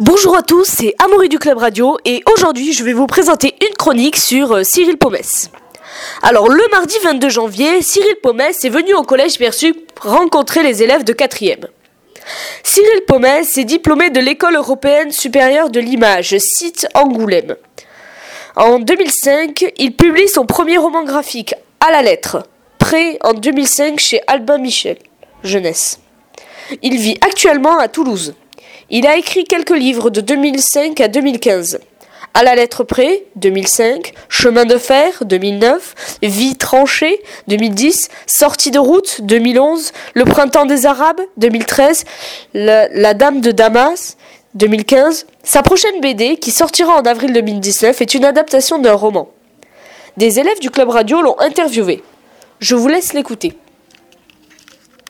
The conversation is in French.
Bonjour à tous, c'est Amaury du Club Radio et aujourd'hui je vais vous présenter une chronique sur euh, Cyril Pomès. Alors le mardi 22 janvier, Cyril Pomès est venu au collège Perçu rencontrer les élèves de 4e. Cyril Pomès est diplômé de l'école européenne supérieure de l'image, site Angoulême. En 2005, il publie son premier roman graphique, À la lettre, prêt en 2005 chez Albin Michel, jeunesse. Il vit actuellement à Toulouse. Il a écrit quelques livres de 2005 à 2015. À la lettre près, 2005, Chemin de fer, 2009, Vie tranchée, 2010, Sortie de route, 2011, Le printemps des Arabes, 2013, La, la Dame de Damas, 2015. Sa prochaine BD, qui sortira en avril 2019, est une adaptation d'un roman. Des élèves du club radio l'ont interviewé. Je vous laisse l'écouter.